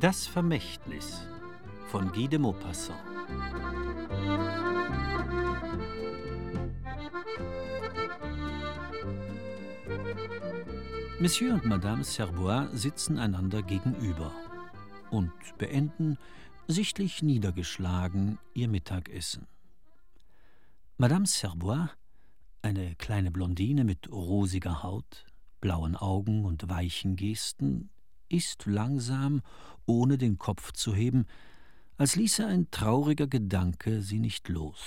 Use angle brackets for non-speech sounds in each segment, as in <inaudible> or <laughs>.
Das Vermächtnis von Guy de Maupassant. Monsieur und Madame Serbois sitzen einander gegenüber und beenden, sichtlich niedergeschlagen, ihr Mittagessen. Madame Serbois, eine kleine Blondine mit rosiger Haut, blauen Augen und weichen Gesten, isst langsam, ohne den Kopf zu heben, als ließe ein trauriger Gedanke sie nicht los.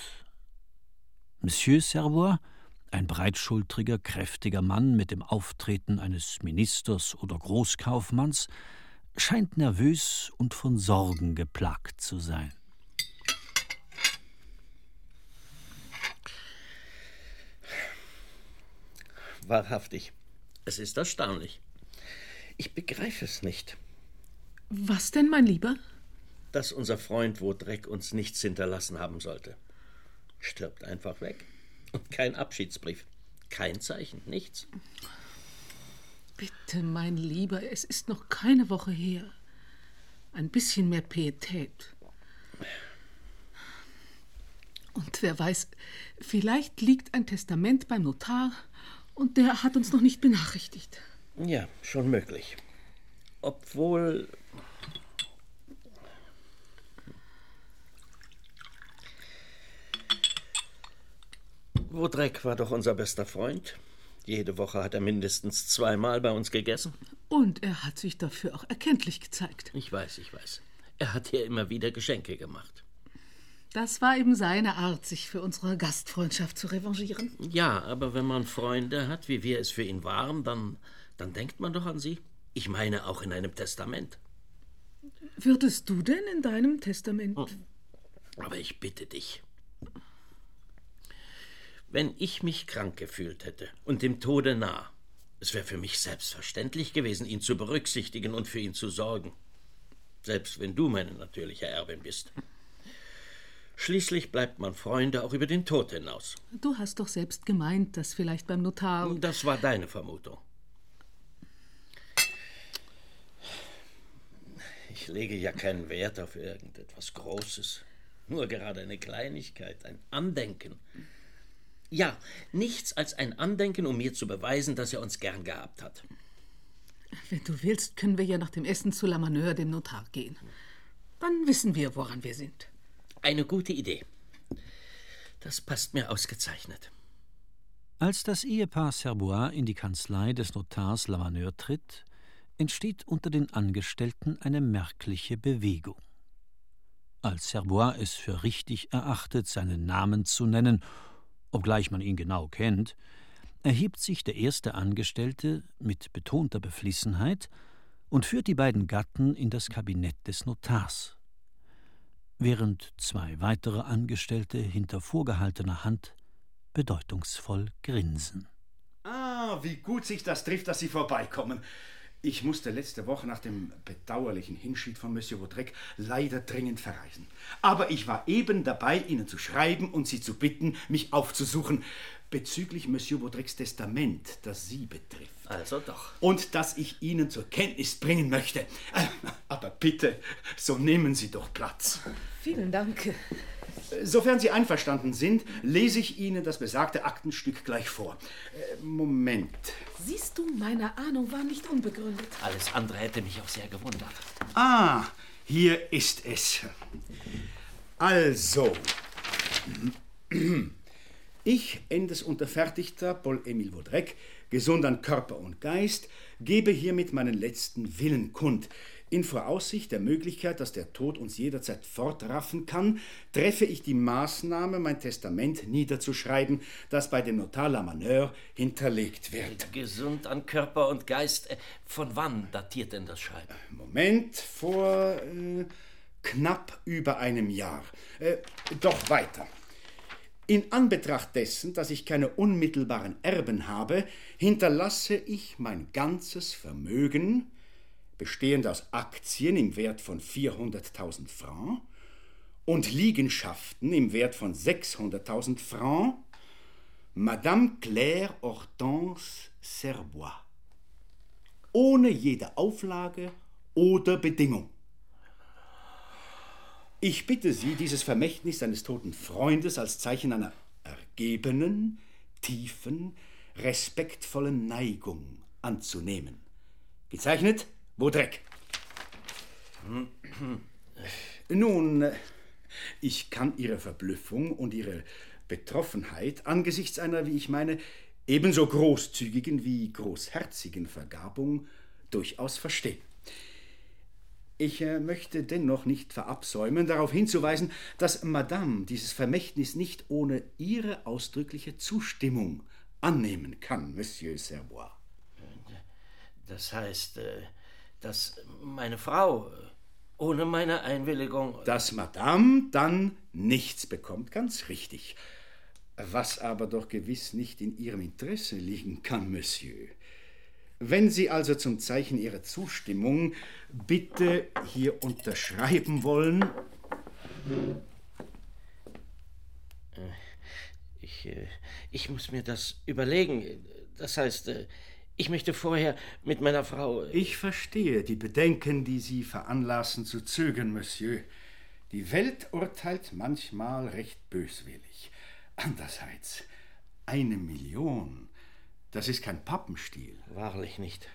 Monsieur Servois, ein breitschultriger, kräftiger Mann mit dem Auftreten eines Ministers oder Großkaufmanns, scheint nervös und von Sorgen geplagt zu sein. Wahrhaftig, es ist erstaunlich. Ich begreife es nicht. Was denn, mein Lieber? Dass unser Freund Wodreck uns nichts hinterlassen haben sollte. Stirbt einfach weg. Und kein Abschiedsbrief. Kein Zeichen, nichts. Bitte, mein Lieber, es ist noch keine Woche her. Ein bisschen mehr Pietät. Und wer weiß, vielleicht liegt ein Testament beim Notar und der hat uns noch nicht benachrichtigt. Ja, schon möglich. Obwohl Wodreck war doch unser bester Freund. Jede Woche hat er mindestens zweimal bei uns gegessen. Und er hat sich dafür auch erkenntlich gezeigt. Ich weiß, ich weiß. Er hat hier immer wieder Geschenke gemacht. Das war eben seine Art, sich für unsere Gastfreundschaft zu revanchieren. Ja, aber wenn man Freunde hat, wie wir es für ihn waren, dann, dann denkt man doch an sie. Ich meine auch in einem Testament. Würdest du denn in deinem Testament. Hm. Aber ich bitte dich, wenn ich mich krank gefühlt hätte und dem Tode nah, es wäre für mich selbstverständlich gewesen, ihn zu berücksichtigen und für ihn zu sorgen. Selbst wenn du meine natürliche Erbin bist. Schließlich bleibt man Freunde auch über den Tod hinaus. Du hast doch selbst gemeint, dass vielleicht beim Notar. Das war deine Vermutung. Ich lege ja keinen Wert auf irgendetwas Großes. Nur gerade eine Kleinigkeit, ein Andenken. Ja, nichts als ein Andenken, um mir zu beweisen, dass er uns gern gehabt hat. Wenn du willst, können wir ja nach dem Essen zu La Maneur, dem Notar, gehen. Dann wissen wir, woran wir sind. Eine gute Idee. Das passt mir ausgezeichnet. Als das Ehepaar Serbois in die Kanzlei des Notars Lamaneur tritt, entsteht unter den Angestellten eine merkliche Bewegung. Als Serbois es für richtig erachtet, seinen Namen zu nennen obgleich man ihn genau kennt, erhebt sich der erste Angestellte mit betonter Beflissenheit und führt die beiden Gatten in das Kabinett des Notars, während zwei weitere Angestellte hinter vorgehaltener Hand bedeutungsvoll grinsen. Ah, wie gut sich das trifft, dass Sie vorbeikommen. Ich musste letzte Woche nach dem bedauerlichen Hinschied von Monsieur Vaudrec leider dringend verreisen. Aber ich war eben dabei, Ihnen zu schreiben und Sie zu bitten, mich aufzusuchen bezüglich Monsieur Vaudrecs Testament, das Sie betrifft. Also doch. Und das ich Ihnen zur Kenntnis bringen möchte. Äh, aber bitte, so nehmen Sie doch Platz. Vielen Dank. Sofern Sie einverstanden sind, lese ich Ihnen das besagte Aktenstück gleich vor. Äh, Moment. Siehst du, meine Ahnung war nicht unbegründet. Alles andere hätte mich auch sehr gewundert. Ah, hier ist es. Also. Ich, Endes Unterfertigter Paul-Emile Vaudrec, gesund an Körper und Geist, gebe hiermit meinen letzten Willen kund, in Voraussicht der Möglichkeit, dass der Tod uns jederzeit fortraffen kann, treffe ich die Maßnahme, mein Testament niederzuschreiben, das bei dem Notar Lamaneur hinterlegt wird. Gesund an Körper und Geist. Äh, von wann datiert denn das Schreiben? Moment, vor äh, knapp über einem Jahr. Äh, doch weiter. In Anbetracht dessen, dass ich keine unmittelbaren Erben habe, hinterlasse ich mein ganzes Vermögen, bestehend aus Aktien im Wert von 400.000 Francs und Liegenschaften im Wert von 600.000 Francs, Madame Claire Hortense Serbois. Ohne jede Auflage oder Bedingung. Ich bitte Sie, dieses Vermächtnis seines toten Freundes als Zeichen einer ergebenen, tiefen, respektvollen Neigung anzunehmen. Gezeichnet, Baudrec. <clears throat> Nun, ich kann Ihre Verblüffung und Ihre Betroffenheit angesichts einer, wie ich meine, ebenso großzügigen wie großherzigen Vergabung durchaus verstehen. Ich äh, möchte dennoch nicht verabsäumen, darauf hinzuweisen, dass Madame dieses Vermächtnis nicht ohne Ihre ausdrückliche Zustimmung annehmen kann, Monsieur Serbois. Das heißt, äh, dass meine Frau äh, ohne meine Einwilligung. Dass Madame dann nichts bekommt, ganz richtig. Was aber doch gewiss nicht in Ihrem Interesse liegen kann, Monsieur. Wenn Sie also zum Zeichen Ihrer Zustimmung bitte hier unterschreiben wollen. Ich, äh, ich muss mir das überlegen. Das heißt, äh, ich möchte vorher mit meiner Frau. Äh, ich verstehe die Bedenken, die Sie veranlassen zu zögern, Monsieur. Die Welt urteilt manchmal recht böswillig. Andererseits, eine Million das ist kein Pappenstiel. Wahrlich nicht.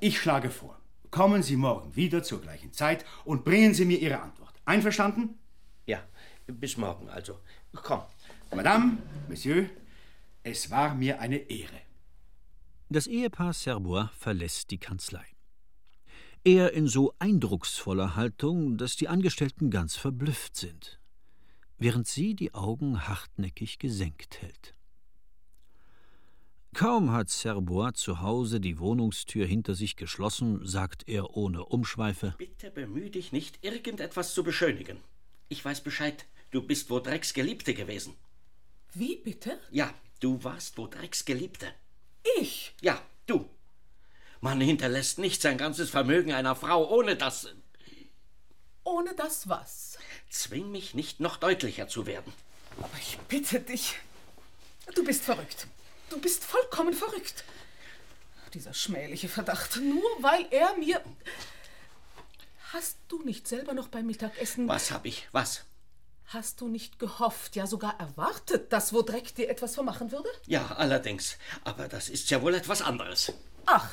Ich schlage vor, kommen Sie morgen wieder zur gleichen Zeit und bringen Sie mir Ihre Antwort. Einverstanden? Ja, bis morgen also. Komm. Madame, Monsieur, es war mir eine Ehre. Das Ehepaar Serbois verlässt die Kanzlei. Er in so eindrucksvoller Haltung, dass die Angestellten ganz verblüfft sind, während sie die Augen hartnäckig gesenkt hält. Kaum hat Serbois zu Hause die Wohnungstür hinter sich geschlossen, sagt er ohne Umschweife: Bitte bemühe dich nicht, irgendetwas zu beschönigen. Ich weiß Bescheid. Du bist Vaudrecs Geliebte gewesen. Wie bitte? Ja, du warst Vaudrecs Geliebte. Ich? Ja, du. Man hinterlässt nicht sein ganzes Vermögen einer Frau, ohne das. Ohne das was? Zwing mich nicht, noch deutlicher zu werden. Aber ich bitte dich. Du bist verrückt. Du bist vollkommen verrückt. Dieser schmähliche Verdacht. Nur weil er mir. Hast du nicht selber noch beim Mittagessen. Was hab ich? Was? Hast du nicht gehofft, ja sogar erwartet, dass Wodreck dir etwas vermachen würde? Ja, allerdings. Aber das ist ja wohl etwas anderes. Ach.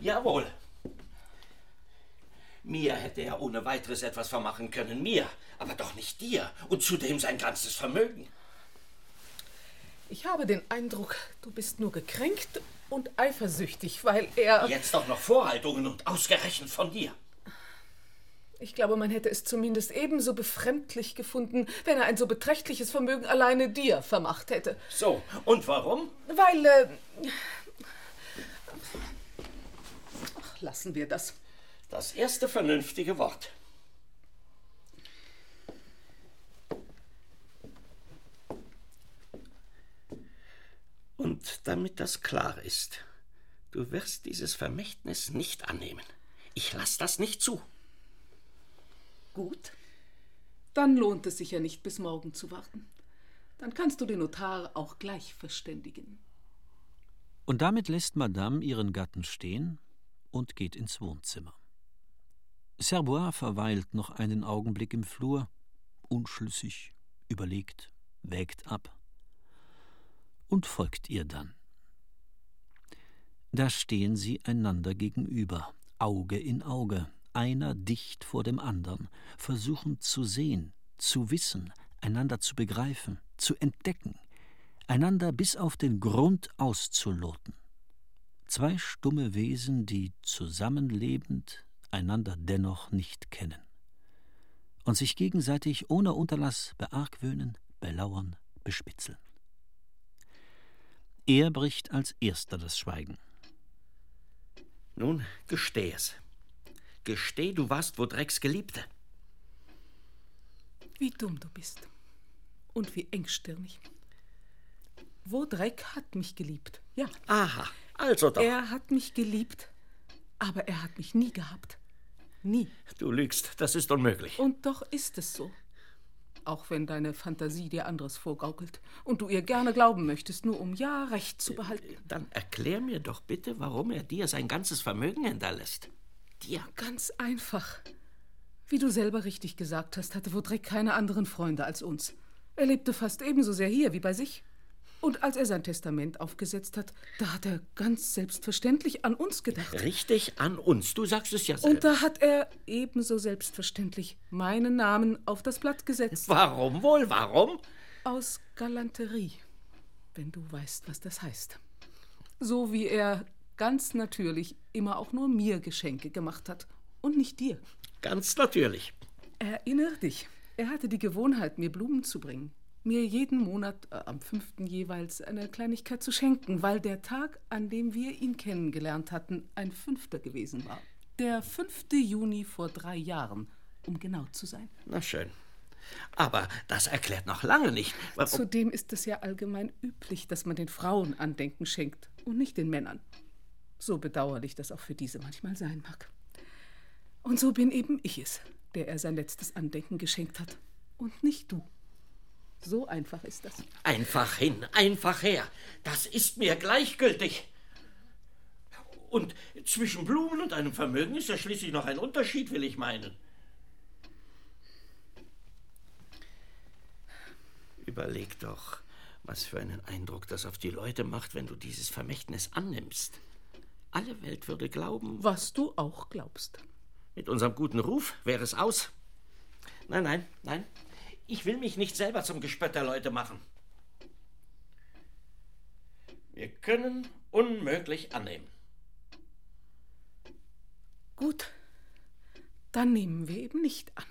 Jawohl. Mir hätte er ohne weiteres etwas vermachen können. Mir. Aber doch nicht dir. Und zudem sein ganzes Vermögen. Ich habe den Eindruck, du bist nur gekränkt und eifersüchtig, weil er. Jetzt doch noch Vorhaltungen und ausgerechnet von dir. Ich glaube, man hätte es zumindest ebenso befremdlich gefunden, wenn er ein so beträchtliches Vermögen alleine dir vermacht hätte. So, und warum? Weil. Äh, Ach, lassen wir das. Das erste vernünftige Wort. Und damit das klar ist, du wirst dieses Vermächtnis nicht annehmen. Ich lass das nicht zu. Gut. Dann lohnt es sich ja nicht, bis morgen zu warten. Dann kannst du den Notar auch gleich verständigen. Und damit lässt Madame ihren Gatten stehen und geht ins Wohnzimmer. Serbois verweilt noch einen Augenblick im Flur, unschlüssig, überlegt, wägt ab und folgt ihr dann. Da stehen sie einander gegenüber, Auge in Auge, einer dicht vor dem andern, versuchen zu sehen, zu wissen, einander zu begreifen, zu entdecken, einander bis auf den Grund auszuloten. Zwei stumme Wesen, die zusammenlebend einander dennoch nicht kennen und sich gegenseitig ohne Unterlass beargwöhnen, belauern, bespitzeln. Er bricht als erster das Schweigen. Nun, gesteh es. Gesteh, du warst Vaudrecs Geliebte. Wie dumm du bist. Und wie engstirnig. Vaudrec hat mich geliebt, ja. Aha, also doch. Er hat mich geliebt, aber er hat mich nie gehabt. Nie. Du lügst, das ist unmöglich. Und doch ist es so auch wenn deine Fantasie dir anderes vorgaukelt und du ihr gerne glauben möchtest, nur um ja Recht zu behalten. Dann erklär mir doch bitte, warum er dir sein ganzes Vermögen hinterlässt. Dir. Ganz einfach. Wie du selber richtig gesagt hast, hatte Vaudrec keine anderen Freunde als uns. Er lebte fast ebenso sehr hier wie bei sich. Und als er sein Testament aufgesetzt hat, da hat er ganz selbstverständlich an uns gedacht. Richtig, an uns. Du sagst es ja selbst. Und da hat er ebenso selbstverständlich meinen Namen auf das Blatt gesetzt. Warum wohl? Warum? Aus Galanterie, wenn du weißt, was das heißt. So wie er ganz natürlich immer auch nur mir Geschenke gemacht hat und nicht dir. Ganz natürlich. Erinner dich, er hatte die Gewohnheit, mir Blumen zu bringen mir jeden Monat äh, am fünften jeweils eine Kleinigkeit zu schenken, weil der Tag, an dem wir ihn kennengelernt hatten, ein fünfter gewesen war. Der 5. Juni vor drei Jahren, um genau zu sein. Na schön. Aber das erklärt noch lange nicht. Warum. Zudem ist es ja allgemein üblich, dass man den Frauen Andenken schenkt und nicht den Männern. So bedauerlich das auch für diese manchmal sein mag. Und so bin eben ich es, der er sein letztes Andenken geschenkt hat. Und nicht du. So einfach ist das. Einfach hin, einfach her. Das ist mir gleichgültig. Und zwischen Blumen und einem Vermögen ist ja schließlich noch ein Unterschied, will ich meinen. Überleg doch, was für einen Eindruck das auf die Leute macht, wenn du dieses Vermächtnis annimmst. Alle Welt würde glauben. Was du auch glaubst. Mit unserem guten Ruf wäre es aus. Nein, nein, nein. Ich will mich nicht selber zum Gespött der Leute machen. Wir können unmöglich annehmen. Gut, dann nehmen wir eben nicht an.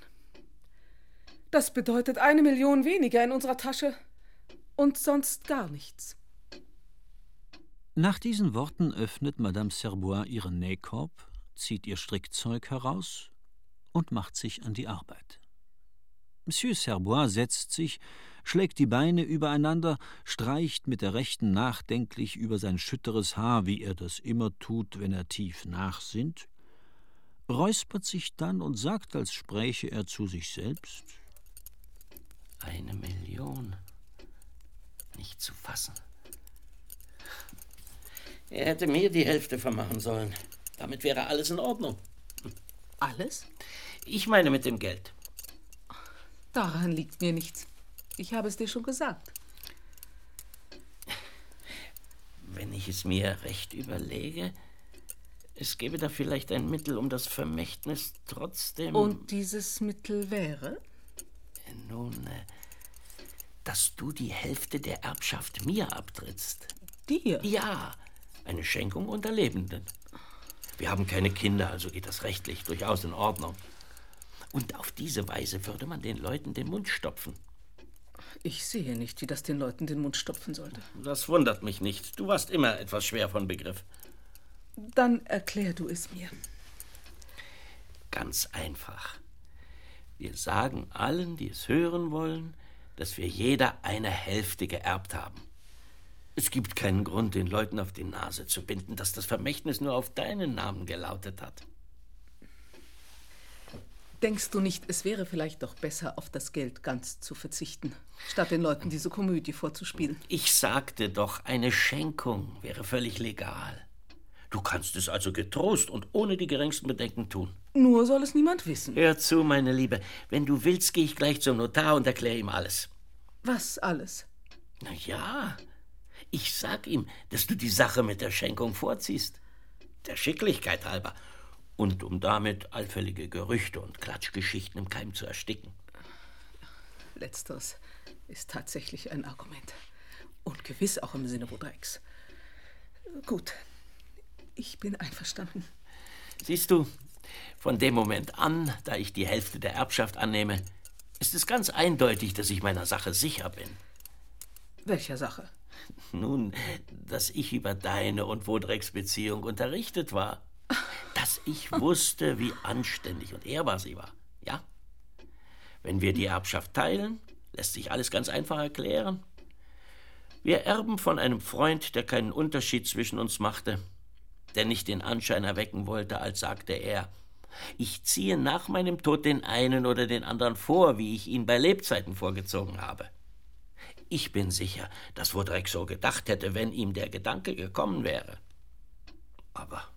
Das bedeutet eine Million weniger in unserer Tasche und sonst gar nichts. Nach diesen Worten öffnet Madame Serbois ihren Nähkorb, zieht ihr Strickzeug heraus und macht sich an die Arbeit. Monsieur Serbois setzt sich, schlägt die Beine übereinander, streicht mit der rechten nachdenklich über sein schütteres Haar, wie er das immer tut, wenn er tief nachsinnt, räuspert sich dann und sagt, als spräche er zu sich selbst Eine Million. Nicht zu fassen. Er hätte mir die Hälfte vermachen sollen. Damit wäre alles in Ordnung. Alles? Ich meine mit dem Geld. Daran liegt mir nichts. Ich habe es dir schon gesagt. Wenn ich es mir recht überlege, es gäbe da vielleicht ein Mittel, um das Vermächtnis trotzdem. Und dieses Mittel wäre? Nun, äh, dass du die Hälfte der Erbschaft mir abtrittst. Dir? Ja, eine Schenkung unter Lebenden. Wir haben keine Kinder, also geht das rechtlich durchaus in Ordnung. Und auf diese Weise würde man den Leuten den Mund stopfen. Ich sehe nicht, wie das den Leuten den Mund stopfen sollte. Das wundert mich nicht. Du warst immer etwas schwer von Begriff. Dann erklär du es mir. Ganz einfach. Wir sagen allen, die es hören wollen, dass wir jeder eine Hälfte geerbt haben. Es gibt keinen Grund, den Leuten auf die Nase zu binden, dass das Vermächtnis nur auf deinen Namen gelautet hat. Denkst du nicht, es wäre vielleicht doch besser, auf das Geld ganz zu verzichten, statt den Leuten diese Komödie vorzuspielen? Ich sagte doch, eine Schenkung wäre völlig legal. Du kannst es also getrost und ohne die geringsten Bedenken tun. Nur soll es niemand wissen. Hör zu, meine Liebe. Wenn du willst, gehe ich gleich zum Notar und erkläre ihm alles. Was alles? Na ja, ich sag ihm, dass du die Sache mit der Schenkung vorziehst. Der Schicklichkeit halber und um damit allfällige Gerüchte und Klatschgeschichten im Keim zu ersticken. Letzteres ist tatsächlich ein Argument. Und gewiss auch im Sinne Bodreiks. Gut, ich bin einverstanden. Siehst du, von dem Moment an, da ich die Hälfte der Erbschaft annehme, ist es ganz eindeutig, dass ich meiner Sache sicher bin. Welcher Sache? Nun, dass ich über deine und Wodrecks Beziehung unterrichtet war dass ich <laughs> wusste, wie anständig und ehrbar sie war. Ja? Wenn wir die Erbschaft teilen, lässt sich alles ganz einfach erklären. Wir erben von einem Freund, der keinen Unterschied zwischen uns machte, der nicht den Anschein erwecken wollte, als sagte er, ich ziehe nach meinem Tod den einen oder den anderen vor, wie ich ihn bei Lebzeiten vorgezogen habe. Ich bin sicher, dass Wodreck so gedacht hätte, wenn ihm der Gedanke gekommen wäre. Aber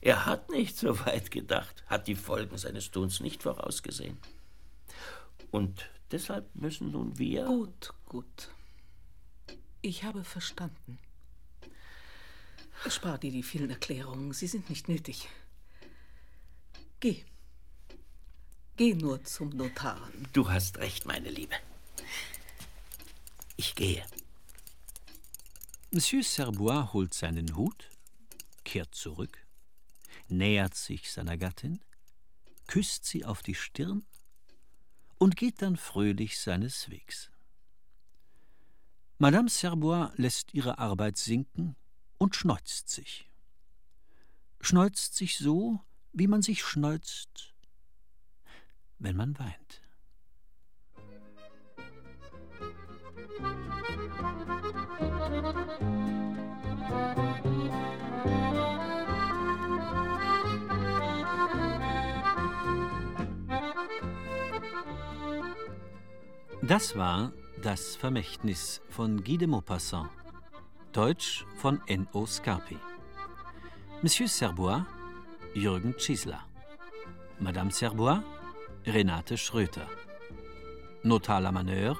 Er hat nicht so weit gedacht, hat die Folgen seines Tuns nicht vorausgesehen. Und deshalb müssen nun wir. Gut, gut. Ich habe verstanden. Spar dir die vielen Erklärungen, sie sind nicht nötig. Geh. Geh nur zum Notar. Du hast recht, meine Liebe. Ich gehe. Monsieur Serbois holt seinen Hut, kehrt zurück, nähert sich seiner Gattin, küsst sie auf die Stirn und geht dann fröhlich seines Wegs. Madame Serbois lässt ihre Arbeit sinken und schneuzt sich. Schneuzt sich so, wie man sich schneuzt, wenn man weint. Das war Das Vermächtnis von Guy de Maupassant. Deutsch von N.O. Scarpi. Monsieur Serbois, Jürgen Chisler. Madame Serbois, Renate Schröter. Notar Lamaneur,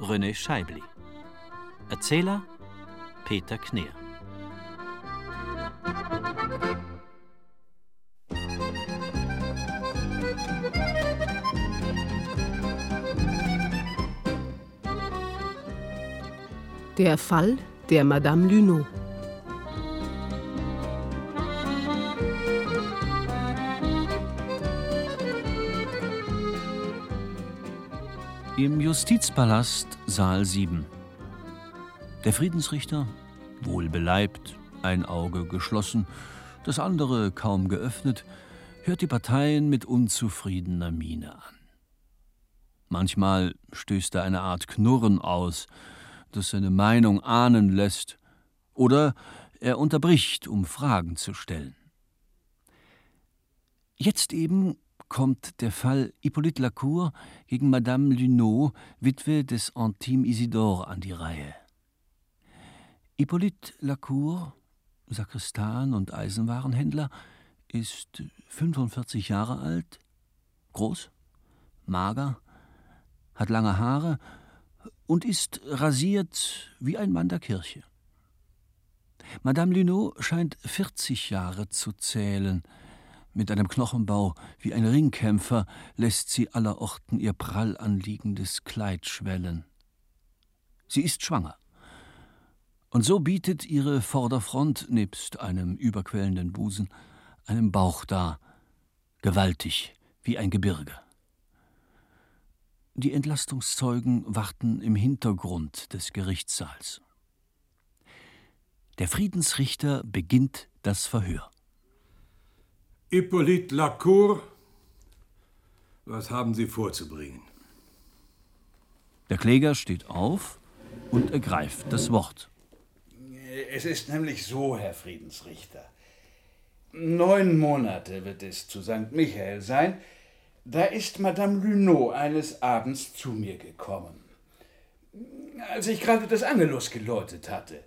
René Scheibli. Erzähler, Peter Kneer. Der Fall der Madame Luneau. Im Justizpalast Saal 7. Der Friedensrichter, wohlbeleibt, ein Auge geschlossen, das andere kaum geöffnet, hört die Parteien mit unzufriedener Miene an. Manchmal stößt er eine Art Knurren aus, das seine Meinung ahnen lässt, oder er unterbricht, um Fragen zu stellen. Jetzt eben kommt der Fall Hippolyte Lacour gegen Madame Luneau, Witwe des Antime Isidore, an die Reihe. Hippolyte Lacour, Sakristan und Eisenwarenhändler, ist 45 Jahre alt, groß, mager, hat lange Haare und ist rasiert wie ein Mann der Kirche. Madame Luneau scheint 40 Jahre zu zählen. Mit einem Knochenbau wie ein Ringkämpfer lässt sie allerorten ihr prall anliegendes Kleid schwellen. Sie ist schwanger. Und so bietet ihre Vorderfront nebst einem überquellenden Busen einen Bauch dar, gewaltig wie ein Gebirge. Die Entlastungszeugen warten im Hintergrund des Gerichtssaals. Der Friedensrichter beginnt das Verhör. Hippolyte Lacour, was haben Sie vorzubringen? Der Kläger steht auf und ergreift das Wort. Es ist nämlich so, Herr Friedensrichter. Neun Monate wird es zu St. Michael sein, da ist Madame Luneau eines Abends zu mir gekommen, als ich gerade das Angelus geläutet hatte,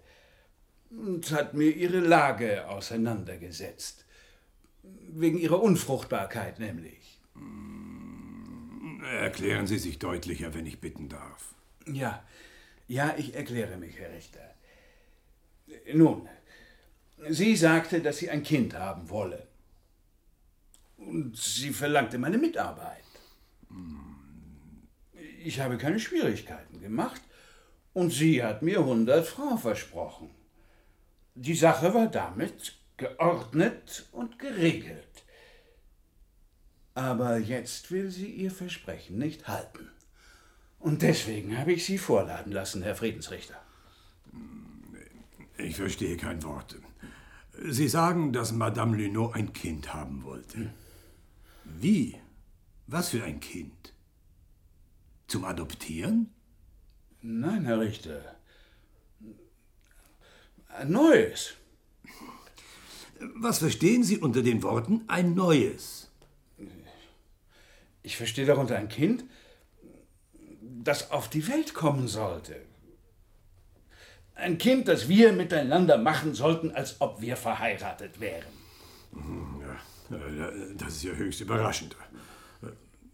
und hat mir ihre Lage auseinandergesetzt. Wegen ihrer Unfruchtbarkeit nämlich. Erklären Sie sich deutlicher, wenn ich bitten darf. Ja, ja, ich erkläre mich, Herr Richter. Nun, sie sagte, dass sie ein Kind haben wolle. Und sie verlangte meine Mitarbeit. Ich habe keine Schwierigkeiten gemacht und sie hat mir 100 Francs versprochen. Die Sache war damit geordnet und geregelt. Aber jetzt will sie ihr Versprechen nicht halten. Und deswegen habe ich Sie vorladen lassen, Herr Friedensrichter. Ich verstehe kein Wort. Sie sagen, dass Madame Luneau ein Kind haben wollte. Wie? Was für ein Kind? Zum Adoptieren? Nein, Herr Richter. Ein neues. Was verstehen Sie unter den Worten ein neues? Ich verstehe darunter ein Kind, das auf die Welt kommen sollte. Ein Kind, das wir miteinander machen sollten, als ob wir verheiratet wären. Hm, ja, das ist ja höchst überraschend.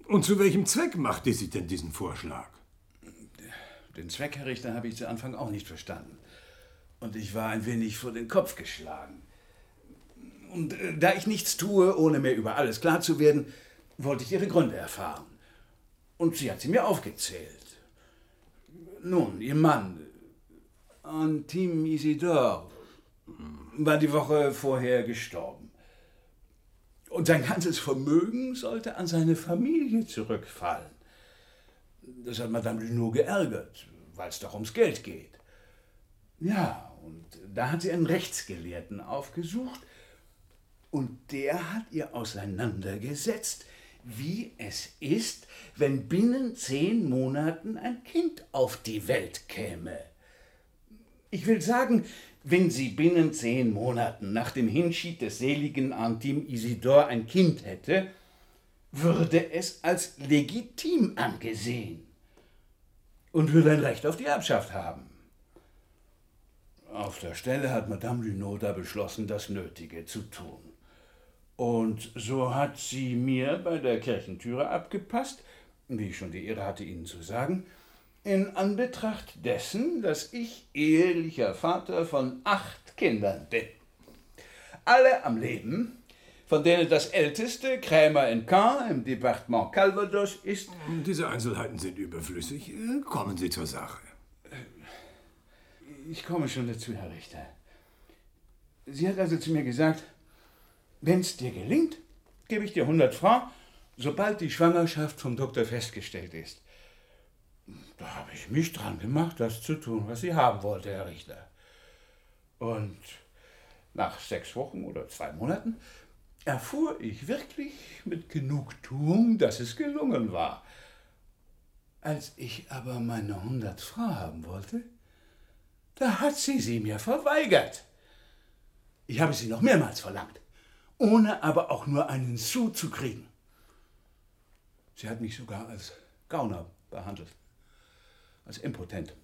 Und zu welchem Zweck machte sie denn diesen Vorschlag? Den Zweck, Herr Richter, habe ich zu Anfang auch nicht verstanden. Und ich war ein wenig vor den Kopf geschlagen. Und äh, da ich nichts tue, ohne mir über alles klar zu werden, wollte ich ihre Gründe erfahren. Und sie hat sie mir aufgezählt. Nun, ihr Mann, Antim Isidore, war die Woche vorher gestorben. Und sein ganzes Vermögen sollte an seine Familie zurückfallen. Das hat Madame Junot geärgert, weil es doch ums Geld geht. Ja, und da hat sie einen Rechtsgelehrten aufgesucht und der hat ihr auseinandergesetzt, wie es ist, wenn binnen zehn Monaten ein Kind auf die Welt käme. Ich will sagen, wenn sie binnen zehn Monaten nach dem Hinschied des seligen Antim Isidor ein Kind hätte, würde es als legitim angesehen und würde ein Recht auf die Erbschaft haben. Auf der Stelle hat Madame Lunot da beschlossen, das Nötige zu tun. Und so hat sie mir bei der Kirchentüre abgepasst, wie ich schon die Ehre hatte, Ihnen zu sagen, in Anbetracht dessen, dass ich ehelicher Vater von acht Kindern bin. Alle am Leben, von denen das älteste Krämer in Caen im Departement Calvados ist. Diese Einzelheiten sind überflüssig. Kommen Sie zur Sache. Ich komme schon dazu, Herr Richter. Sie hat also zu mir gesagt, wenn es dir gelingt, gebe ich dir 100 Francs, sobald die Schwangerschaft vom Doktor festgestellt ist. Da habe ich mich dran gemacht, das zu tun, was sie haben wollte, Herr Richter. Und nach sechs Wochen oder zwei Monaten erfuhr ich wirklich mit Genugtuung, dass es gelungen war. Als ich aber meine 100 Francs haben wollte, da hat sie sie mir verweigert. Ich habe sie noch mehrmals verlangt, ohne aber auch nur einen Sou zu kriegen. Sie hat mich sogar als Gauner behandelt, als impotent.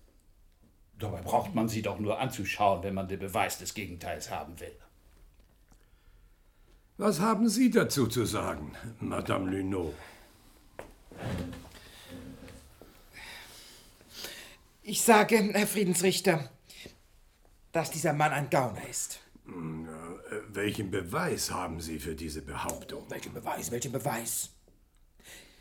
Dabei braucht man sie doch nur anzuschauen, wenn man den Beweis des Gegenteils haben will. Was haben Sie dazu zu sagen, Madame Lunot? Ich sage, Herr Friedensrichter, dass dieser Mann ein Gauner ist. Hm, welchen Beweis haben Sie für diese Behauptung? Welchen Beweis, welchen Beweis?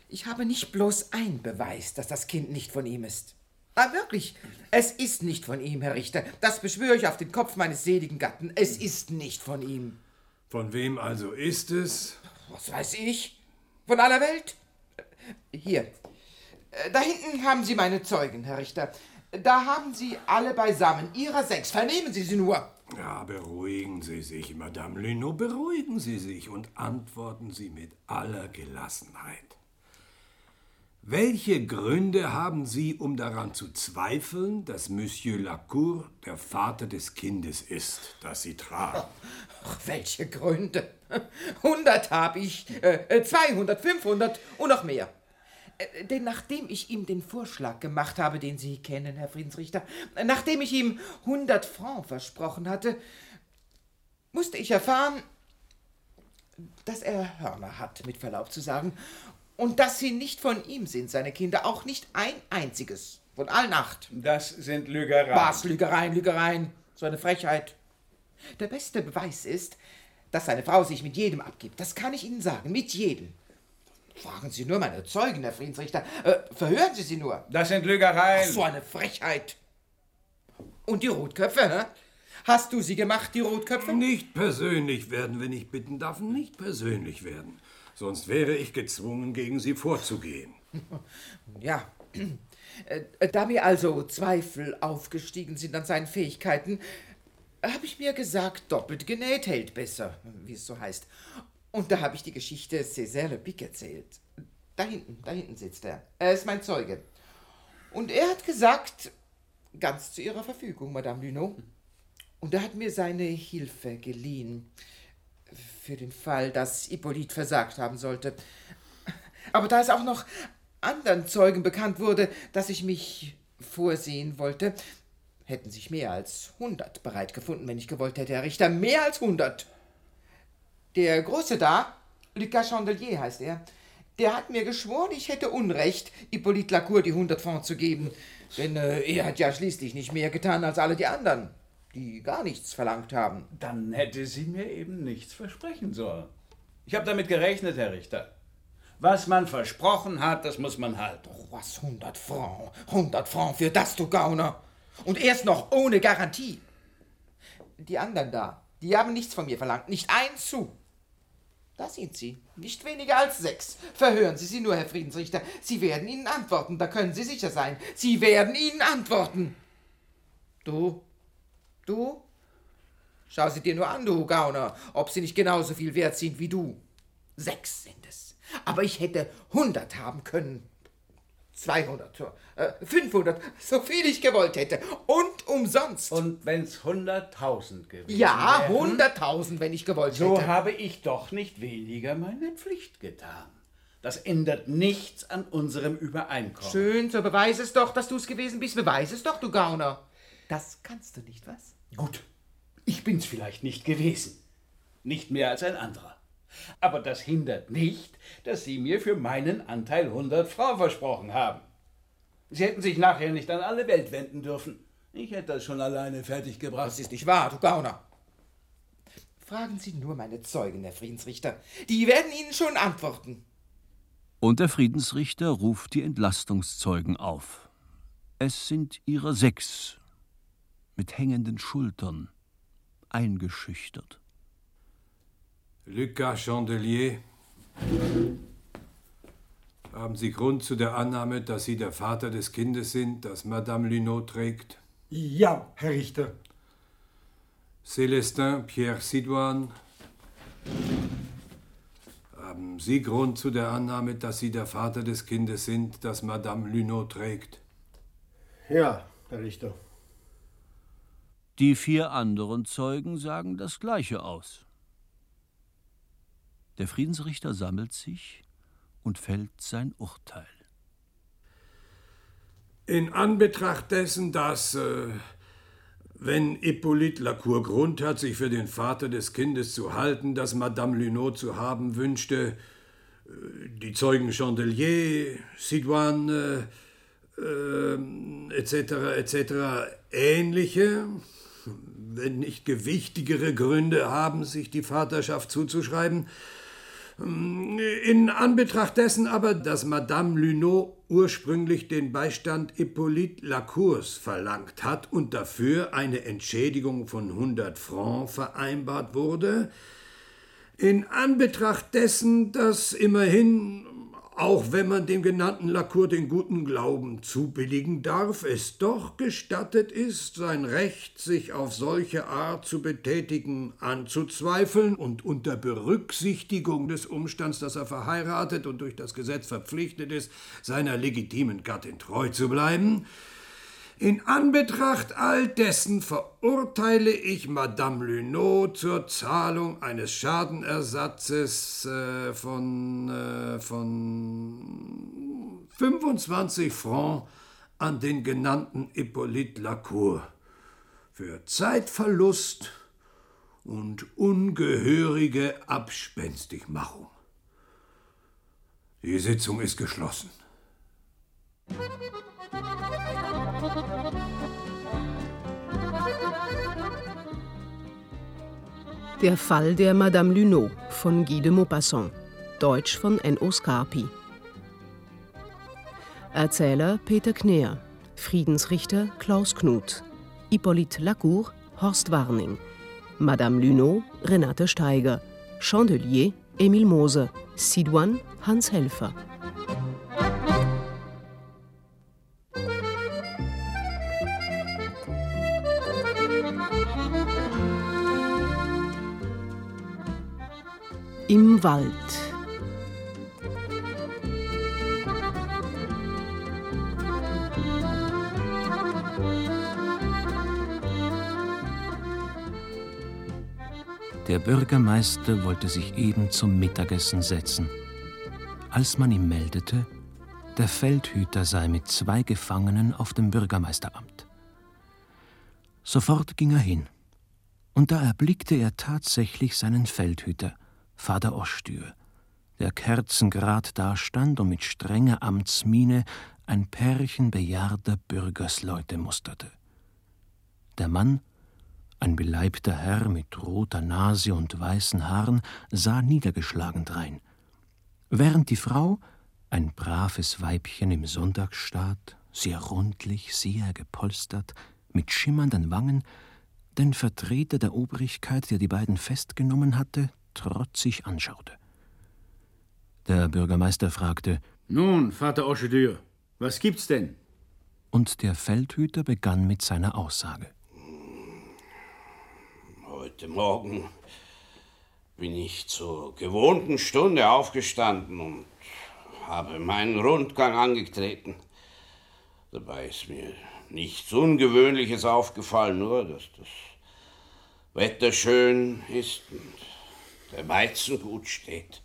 Ich habe nicht bloß einen Beweis, dass das Kind nicht von ihm ist. Ah, wirklich, es ist nicht von ihm, Herr Richter. Das beschwöre ich auf den Kopf meines seligen Gatten. Es ist nicht von ihm. Von wem also ist es? Was weiß ich? Von aller Welt? Hier. Da hinten haben Sie meine Zeugen, Herr Richter. Da haben Sie alle beisammen, Ihrer sechs. Vernehmen Sie sie nur. Ja, beruhigen Sie sich, Madame Lunot, beruhigen Sie sich und antworten Sie mit aller Gelassenheit. Welche Gründe haben Sie, um daran zu zweifeln, dass Monsieur Lacour der Vater des Kindes ist, das Sie tragen? Ach, welche Gründe? Hundert habe ich, äh, 200, 500 und noch mehr. Äh, denn nachdem ich ihm den Vorschlag gemacht habe, den Sie kennen, Herr Friedensrichter, nachdem ich ihm 100 Francs versprochen hatte, musste ich erfahren, dass er Hörner hat, mit Verlaub zu sagen, und dass sie nicht von ihm sind, seine Kinder, auch nicht ein einziges, von allen acht. Das sind Lügereien. Was, Lügereien, Lügereien, so eine Frechheit. Der beste Beweis ist, dass seine Frau sich mit jedem abgibt. Das kann ich Ihnen sagen, mit jedem. Fragen Sie nur meine Zeugen, Herr Friedensrichter. Äh, verhören Sie sie nur. Das sind Lügereien. Ach, so eine Frechheit. Und die Rotköpfe, hä? Hast du sie gemacht, die Rotköpfe? Nicht persönlich werden, wenn ich bitten darf. Nicht persönlich werden. Sonst wäre ich gezwungen, gegen sie vorzugehen. <laughs> Ja. Äh, da mir also Zweifel aufgestiegen sind an seinen Fähigkeiten, habe ich mir gesagt, doppelt genäht hält besser, wie es so heißt. Und da habe ich die Geschichte Césaire Le Pic erzählt. Da hinten, da hinten sitzt er. Er ist mein Zeuge. Und er hat gesagt, ganz zu Ihrer Verfügung, Madame Lunot. Und er hat mir seine Hilfe geliehen. Für den Fall, dass Hippolyte versagt haben sollte. Aber da es auch noch anderen Zeugen bekannt wurde, dass ich mich vorsehen wollte, hätten sich mehr als hundert bereit gefunden, wenn ich gewollt hätte, Herr Richter. Mehr als hundert. Der Große da, Lucas Chandelier heißt er, der hat mir geschworen, ich hätte Unrecht, Hippolyte Lacour die 100 Francs zu geben. Denn äh, er hat ja schließlich nicht mehr getan als alle die anderen, die gar nichts verlangt haben. Dann hätte sie mir eben nichts versprechen sollen. Ich habe damit gerechnet, Herr Richter. Was man versprochen hat, das muss man halten. Oh, was, 100 Francs? 100 Francs für das, du Gauner? Und erst noch ohne Garantie. Die anderen da, die haben nichts von mir verlangt, nicht ein zu. Da sind Sie. Nicht weniger als sechs. Verhören Sie sie nur, Herr Friedensrichter. Sie werden Ihnen antworten, da können Sie sicher sein. Sie werden Ihnen antworten. Du? Du? Schau sie dir nur an, du Gauner, ob sie nicht genauso viel wert sind wie du. Sechs sind es. Aber ich hätte hundert haben können. 200, äh, 500, so viel ich gewollt hätte. Und umsonst. Und wenn's 100.000 gewesen Ja, wären, 100.000, wenn ich gewollt so hätte. habe ich doch nicht weniger meine Pflicht getan. Das ändert nichts an unserem Übereinkommen. Schön, so beweis es doch, dass du es gewesen bist. Beweis es doch, du Gauner. Das kannst du nicht, was? Gut, ich bin's vielleicht nicht gewesen. Nicht mehr als ein anderer. Aber das hindert nicht, dass Sie mir für meinen Anteil 100 Francs versprochen haben. Sie hätten sich nachher nicht an alle Welt wenden dürfen. Ich hätte das schon alleine fertiggebracht. Das ist nicht wahr, du Gauner. Fragen Sie nur meine Zeugen, Herr Friedensrichter. Die werden Ihnen schon antworten. Und der Friedensrichter ruft die Entlastungszeugen auf. Es sind ihrer sechs, mit hängenden Schultern, eingeschüchtert. Lucas Chandelier, haben Sie Grund zu der Annahme, dass Sie der Vater des Kindes sind, das Madame Lunot trägt? Ja, Herr Richter. Célestin Pierre Sidoine, haben Sie Grund zu der Annahme, dass Sie der Vater des Kindes sind, das Madame Lunot trägt? Ja, Herr Richter. Die vier anderen Zeugen sagen das Gleiche aus. Der Friedensrichter sammelt sich und fällt sein Urteil. In Anbetracht dessen, dass, äh, wenn Hippolyte Lacour Grund hat, sich für den Vater des Kindes zu halten, das Madame Lunot zu haben wünschte, äh, die Zeugen Chandelier, Sidoine, äh, etc., etc., ähnliche, wenn nicht gewichtigere Gründe haben, sich die Vaterschaft zuzuschreiben, in Anbetracht dessen aber, dass Madame Lunot ursprünglich den Beistand Hippolyte Lacours verlangt hat und dafür eine Entschädigung von 100 Francs vereinbart wurde, in Anbetracht dessen, dass immerhin, auch wenn man dem genannten Lacour den guten Glauben zubilligen darf, es doch gestattet ist, sein Recht, sich auf solche Art zu betätigen, anzuzweifeln und unter Berücksichtigung des Umstands, dass er verheiratet und durch das Gesetz verpflichtet ist, seiner legitimen Gattin treu zu bleiben, in Anbetracht all dessen verurteile ich Madame Lunot zur Zahlung eines Schadenersatzes äh, von, äh, von 25 Francs an den genannten Hippolyte Lacour für Zeitverlust und ungehörige Abspenstigmachung. Die Sitzung ist geschlossen. Der Fall der Madame Lunot von Guy de Maupassant, Deutsch von N.O. Scarpi. Erzähler Peter Kneer, Friedensrichter Klaus Knut, Hippolyte Lacour Horst Warning, Madame Lunot Renate Steiger, Chandelier Emil Moser, Sidoine Hans Helfer. Im Wald. Der Bürgermeister wollte sich eben zum Mittagessen setzen, als man ihm meldete, der Feldhüter sei mit zwei Gefangenen auf dem Bürgermeisteramt. Sofort ging er hin, und da erblickte er tatsächlich seinen Feldhüter, Vater Ostür, der kerzengrad dastand und mit strenger Amtsmiene ein Pärchen bejahrter Bürgersleute musterte. Der Mann, ein beleibter Herr mit roter Nase und weißen Haaren, sah niedergeschlagen drein, während die Frau, ein braves Weibchen im Sonntagsstaat, sehr rundlich, sehr gepolstert, mit schimmernden Wangen, den Vertreter der Obrigkeit, der die beiden festgenommen hatte, trotzig anschaute. Der Bürgermeister fragte: Nun, Vater Oschedür, was gibt's denn? Und der Feldhüter begann mit seiner Aussage. Heute Morgen bin ich zur gewohnten Stunde aufgestanden und habe meinen Rundgang angetreten. Dabei ist mir nichts Ungewöhnliches aufgefallen, nur dass das Wetter schön ist und der Weizen gut steht.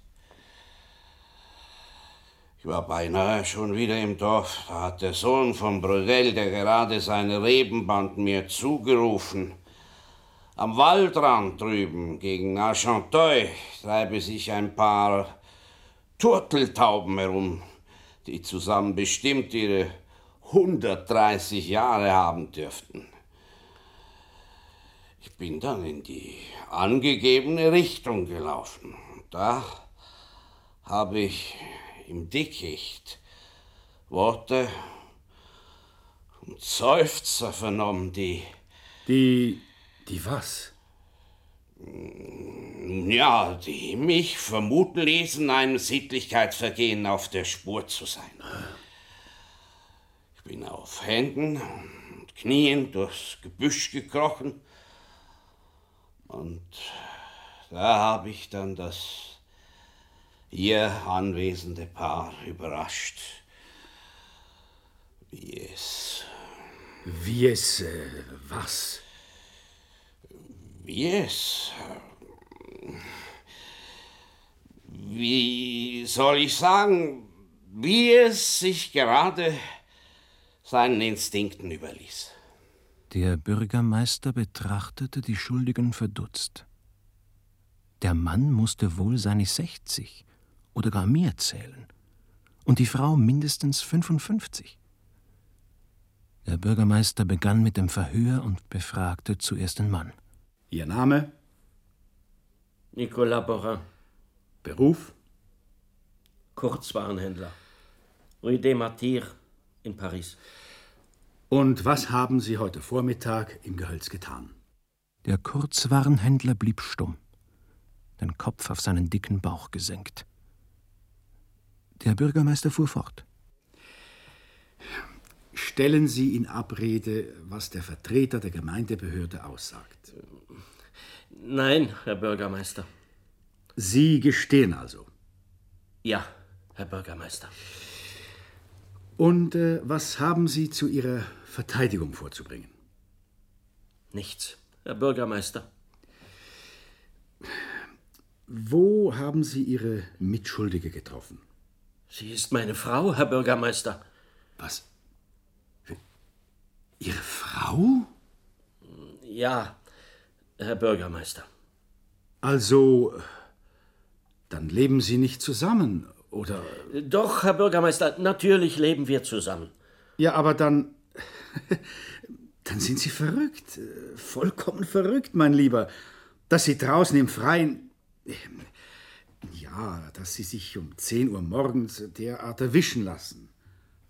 Ich war beinahe schon wieder im Dorf. Da hat der Sohn von Brodel, der gerade seine Rebenband mir zugerufen. Am Waldrand drüben gegen Argenteuil treibe sich ein paar Turteltauben herum, die zusammen bestimmt ihre 130 Jahre haben dürften. Ich bin dann in die angegebene Richtung gelaufen. Da habe ich im Dickicht Worte und Seufzer vernommen, die. Die. die was? Ja, die mich vermuten ließen, einem Sittlichkeitsvergehen auf der Spur zu sein. Ich bin auf Händen und Knien durchs Gebüsch gekrochen und da habe ich dann das hier anwesende Paar überrascht, wie es. Wie es. Äh, was? Wie es. Wie soll ich sagen, wie es sich gerade seinen Instinkten überließ. Der Bürgermeister betrachtete die Schuldigen verdutzt. Der Mann musste wohl seine sechzig oder gar mehr zählen und die Frau mindestens 55. Der Bürgermeister begann mit dem Verhör und befragte zuerst den Mann. Ihr Name? Nicolas Borin. Beruf? Kurzwarenhändler. Rue des Martyrs in Paris. Und was haben Sie heute Vormittag im Gehölz getan? Der Kurzwarenhändler blieb stumm, den Kopf auf seinen dicken Bauch gesenkt. Der Bürgermeister fuhr fort. Stellen Sie in Abrede, was der Vertreter der Gemeindebehörde aussagt. Nein, Herr Bürgermeister. Sie gestehen also. Ja, Herr Bürgermeister. Und äh, was haben Sie zu Ihrer Verteidigung vorzubringen? Nichts, Herr Bürgermeister. Wo haben Sie Ihre Mitschuldige getroffen? Sie ist meine Frau, Herr Bürgermeister. Was? Ihre Frau? Ja, Herr Bürgermeister. Also, dann leben Sie nicht zusammen, oder? Doch, Herr Bürgermeister, natürlich leben wir zusammen. Ja, aber dann. <laughs> dann sind Sie verrückt. Vollkommen verrückt, mein Lieber. Dass Sie draußen im Freien. Ja, dass Sie sich um 10 Uhr morgens derart erwischen lassen.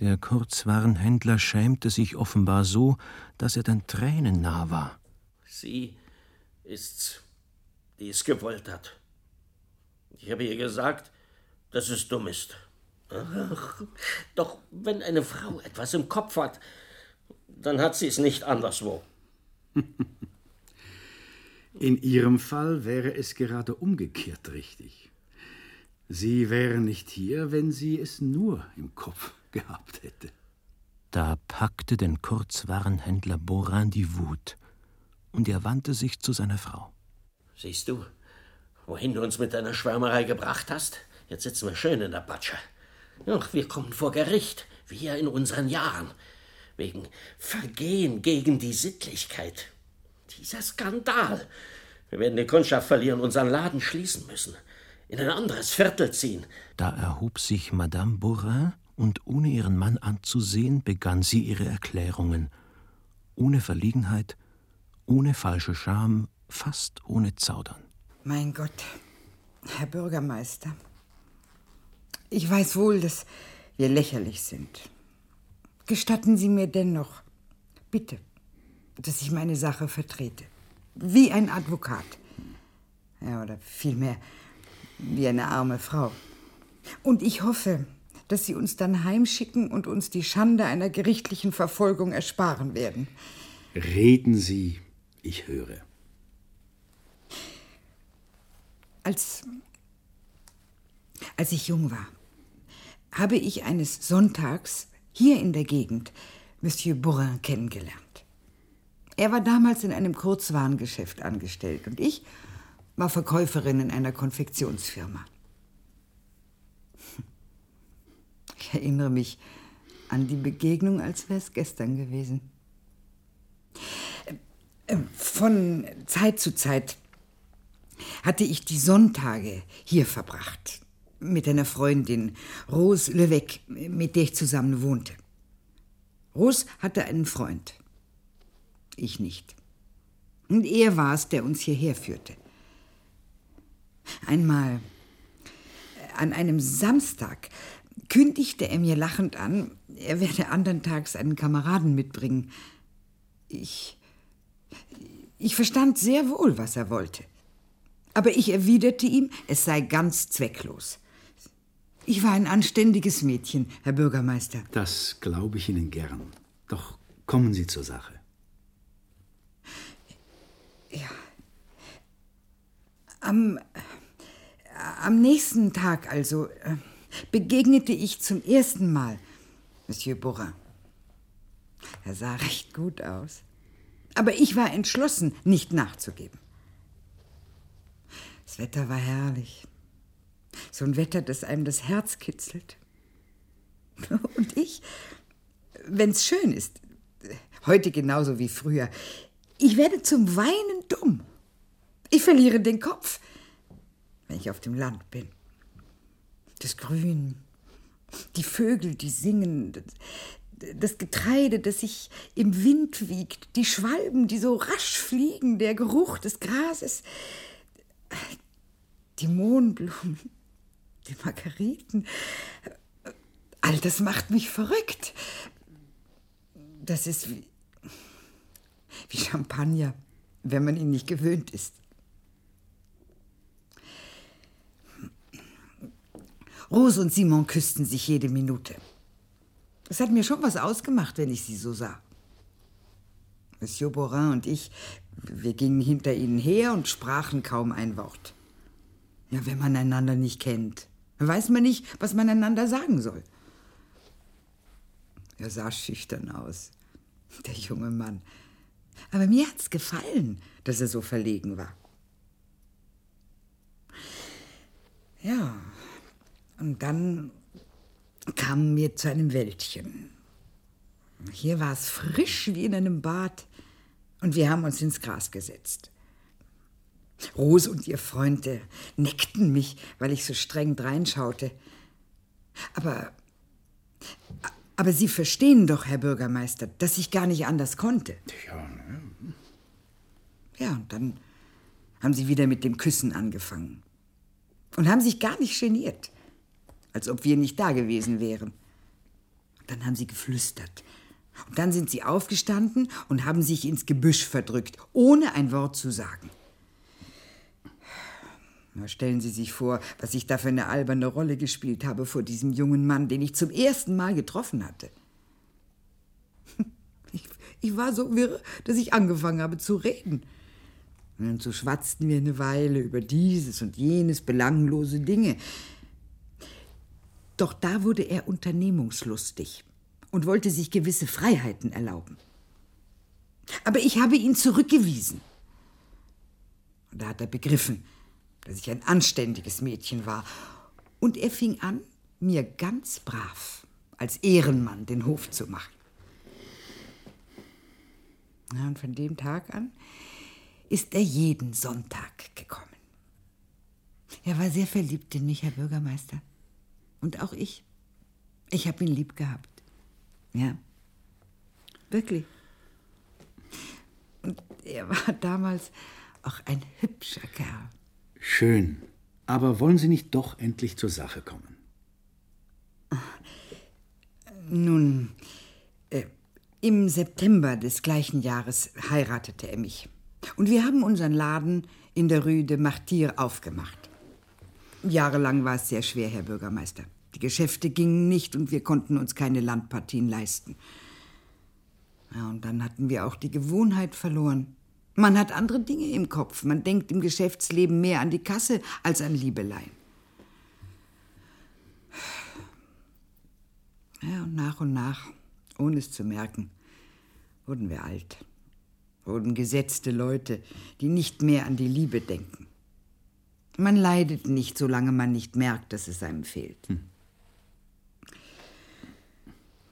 Der Kurzwarenhändler schämte sich offenbar so, dass er den Tränen nah war. Sie ist's, die es gewollt hat. Ich habe ihr gesagt, dass es dumm ist. Ach, doch wenn eine Frau etwas im Kopf hat, dann hat sie es nicht anderswo. <laughs> In Ihrem Fall wäre es gerade umgekehrt richtig. Sie wäre nicht hier, wenn sie es nur im Kopf <laughs> gehabt hätte. Da packte den Kurzwarenhändler Borin die Wut, und er wandte sich zu seiner Frau. Siehst du, wohin du uns mit deiner Schwärmerei gebracht hast? Jetzt sitzen wir schön in der Patsche. Ach, wir kommen vor Gericht, wir in unseren Jahren, wegen Vergehen gegen die Sittlichkeit. Dieser Skandal. Wir werden die Kundschaft verlieren, unseren Laden schließen müssen. in ein anderes Viertel ziehen. Da erhob sich Madame Bourrin und ohne ihren Mann anzusehen, begann sie ihre Erklärungen. Ohne Verlegenheit, ohne falsche Scham, fast ohne Zaudern. Mein Gott, Herr Bürgermeister, ich weiß wohl, dass wir lächerlich sind. Gestatten Sie mir dennoch, bitte, dass ich meine Sache vertrete. Wie ein Advokat. Ja, oder vielmehr wie eine arme Frau. Und ich hoffe, dass Sie uns dann heimschicken und uns die Schande einer gerichtlichen Verfolgung ersparen werden. Reden Sie, ich höre. Als, als ich jung war, habe ich eines Sonntags hier in der Gegend Monsieur Bourrin kennengelernt. Er war damals in einem Kurzwarengeschäft angestellt und ich war Verkäuferin in einer Konfektionsfirma. Ich erinnere mich an die Begegnung, als wäre es gestern gewesen. Von Zeit zu Zeit hatte ich die Sonntage hier verbracht. Mit einer Freundin, Rose Levesque, mit der ich zusammen wohnte. Rose hatte einen Freund. Ich nicht. Und er war es, der uns hierher führte. Einmal, an einem Samstag, kündigte er mir lachend an, er werde andern Tags einen Kameraden mitbringen. Ich. Ich verstand sehr wohl, was er wollte. Aber ich erwiderte ihm, es sei ganz zwecklos. Ich war ein anständiges Mädchen, Herr Bürgermeister. Das glaube ich Ihnen gern. Doch kommen Sie zur Sache. Ja. Am, am nächsten Tag also äh, begegnete ich zum ersten Mal Monsieur Bourrin. Er sah recht gut aus. Aber ich war entschlossen, nicht nachzugeben. Das Wetter war herrlich. So ein Wetter, das einem das Herz kitzelt. <laughs> Und ich, wenn's schön ist, heute genauso wie früher, ich werde zum Weinen dumm. Ich verliere den Kopf, wenn ich auf dem Land bin. Das Grün, die Vögel, die singen, das Getreide, das sich im Wind wiegt, die Schwalben, die so rasch fliegen, der Geruch des Grases, die Mohnblumen, die Margariten. All das macht mich verrückt. Das ist wie, wie Champagner, wenn man ihn nicht gewöhnt ist. Rose und Simon küssten sich jede Minute. Es hat mir schon was ausgemacht, wenn ich sie so sah. Monsieur Borin und ich, wir gingen hinter ihnen her und sprachen kaum ein Wort. Ja, wenn man einander nicht kennt, weiß man nicht, was man einander sagen soll. Er sah schüchtern aus, der junge Mann. Aber mir hat's gefallen, dass er so verlegen war. Ja, und dann kamen wir zu einem Wäldchen. Hier war es frisch wie in einem Bad und wir haben uns ins Gras gesetzt. Rose und ihr Freund äh, neckten mich, weil ich so streng dreinschaute. Aber, aber Sie verstehen doch, Herr Bürgermeister, dass ich gar nicht anders konnte. Ja, ne? Ja, und dann haben Sie wieder mit dem Küssen angefangen. Und haben sich gar nicht geniert als ob wir nicht da gewesen wären. Dann haben sie geflüstert. Und dann sind sie aufgestanden und haben sich ins Gebüsch verdrückt, ohne ein Wort zu sagen. Na, stellen Sie sich vor, was ich da für eine alberne Rolle gespielt habe vor diesem jungen Mann, den ich zum ersten Mal getroffen hatte. <laughs> Ich, ich war so wirr, dass ich angefangen habe zu reden. Und so schwatzten wir eine Weile über dieses und jenes belanglose Dinge. Doch da wurde er unternehmungslustig und wollte sich gewisse Freiheiten erlauben. Aber ich habe ihn zurückgewiesen. Und da hat er begriffen, dass ich ein anständiges Mädchen war. Und er fing an, mir ganz brav als Ehrenmann den Hof zu machen. Und von dem Tag an ist er jeden Sonntag gekommen. Er war sehr verliebt in mich, Herr Bürgermeister. Und auch ich. Ich habe ihn lieb gehabt. Ja. Wirklich. Und er war damals auch ein hübscher Kerl. Schön. Aber wollen Sie nicht doch endlich zur Sache kommen? Nun, äh, im September des gleichen Jahres heiratete er mich. Und wir haben unseren Laden in der Rue de Martyr aufgemacht. Jahrelang war es sehr schwer, Herr Bürgermeister. Die Geschäfte gingen nicht und wir konnten uns keine Landpartien leisten. Ja, und dann hatten wir auch die Gewohnheit verloren. Man hat andere Dinge im Kopf. Man denkt im Geschäftsleben mehr an die Kasse als an Liebeleien. Ja, und nach und nach, ohne es zu merken, wurden wir alt. Wurden gesetzte Leute, die nicht mehr an die Liebe denken. Man leidet nicht, solange man nicht merkt, dass es einem fehlt. Hm.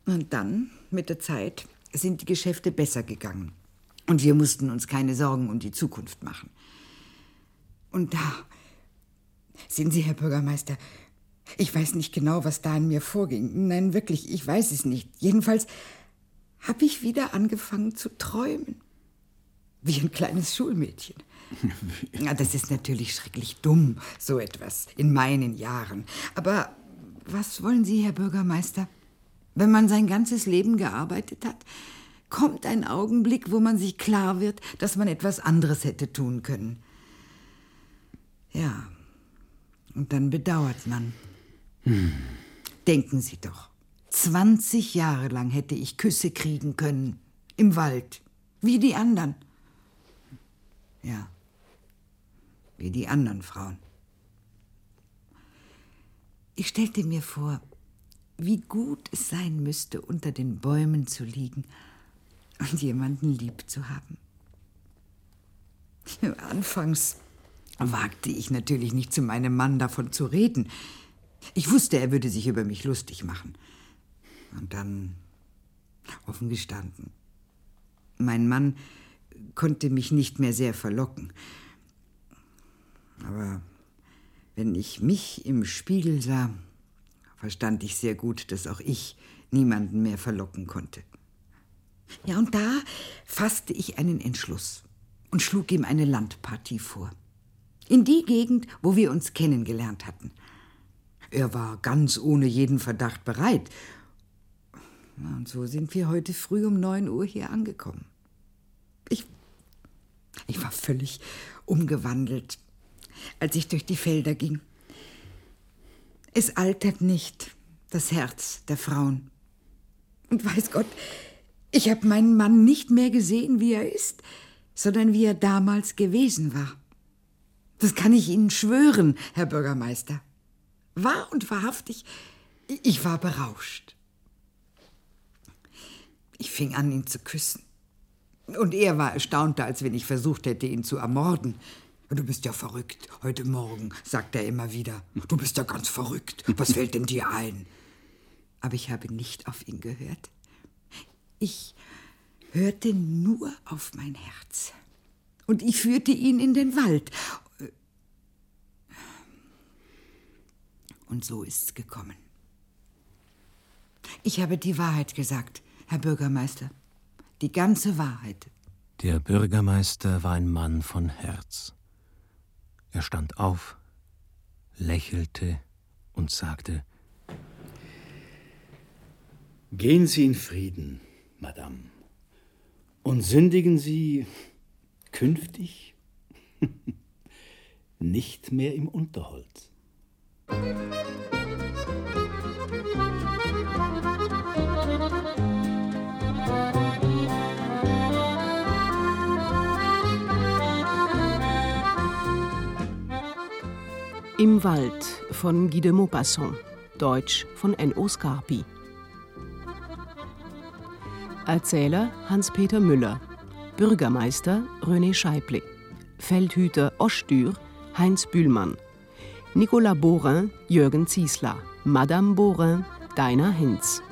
Und dann, mit der Zeit, sind die Geschäfte besser gegangen. Und wir mussten uns keine Sorgen um die Zukunft machen. Und da, sehen Sie, Herr Bürgermeister, ich weiß nicht genau, was da in mir vorging. Nein, wirklich, ich weiß es nicht. Jedenfalls habe ich wieder angefangen zu träumen. Wie ein kleines Schulmädchen. <laughs> Ja, das ist natürlich schrecklich dumm, so etwas, in meinen Jahren. Aber was wollen Sie, Herr Bürgermeister? Wenn man sein ganzes Leben gearbeitet hat, kommt ein Augenblick, wo man sich klar wird, dass man etwas anderes hätte tun können. Ja, und dann bedauert man. Hm. Denken Sie doch, 20 Jahre lang hätte ich Küsse kriegen können, im Wald, wie die anderen. Ja, wie die anderen Frauen. Ich stellte mir vor, wie gut es sein müsste, unter den Bäumen zu liegen und jemanden lieb zu haben. Anfangs wagte ich natürlich nicht zu meinem Mann davon zu reden. Ich wusste, er würde sich über mich lustig machen. Und dann, offen gestanden, mein Mann konnte mich nicht mehr sehr verlocken. Aber wenn ich mich im Spiegel sah, verstand ich sehr gut, dass auch ich niemanden mehr verlocken konnte. Ja, und da fasste ich einen Entschluss und schlug ihm eine Landpartie vor. In die Gegend, wo wir uns kennengelernt hatten. Er war ganz ohne jeden Verdacht bereit. Und so sind wir heute früh um neun Uhr hier angekommen. Ich, ich war völlig umgewandelt, als ich durch die Felder ging. Es altert nicht, das Herz der Frauen. Und weiß Gott, ich habe meinen Mann nicht mehr gesehen, wie er ist, sondern wie er damals gewesen war. Das kann ich Ihnen schwören, Herr Bürgermeister. Wahr und wahrhaftig, ich war berauscht. Ich fing an, ihn zu küssen. Und er war erstaunter, als wenn ich versucht hätte, ihn zu ermorden. Du bist ja verrückt, heute Morgen, sagt er immer wieder. Du bist ja ganz verrückt. Was fällt denn dir ein? Aber ich habe nicht auf ihn gehört. Ich hörte nur auf mein Herz. Und ich führte ihn in den Wald. Und so ist's gekommen. Ich habe die Wahrheit gesagt, Herr Bürgermeister. Die ganze Wahrheit. Der Bürgermeister war ein Mann von Herz. Er stand auf, lächelte und sagte Gehen Sie in Frieden, Madame, und sündigen Sie künftig <laughs> nicht mehr im Unterholz. Im Wald von Guy de Maupassant, Deutsch von N.O. Scarpi. Erzähler Hans-Peter Müller, Bürgermeister René Scheibli, Feldhüter Ostür Heinz Bühlmann, Nicolas Borin Jürgen Ziesler, Madame Borin Deiner Hinz.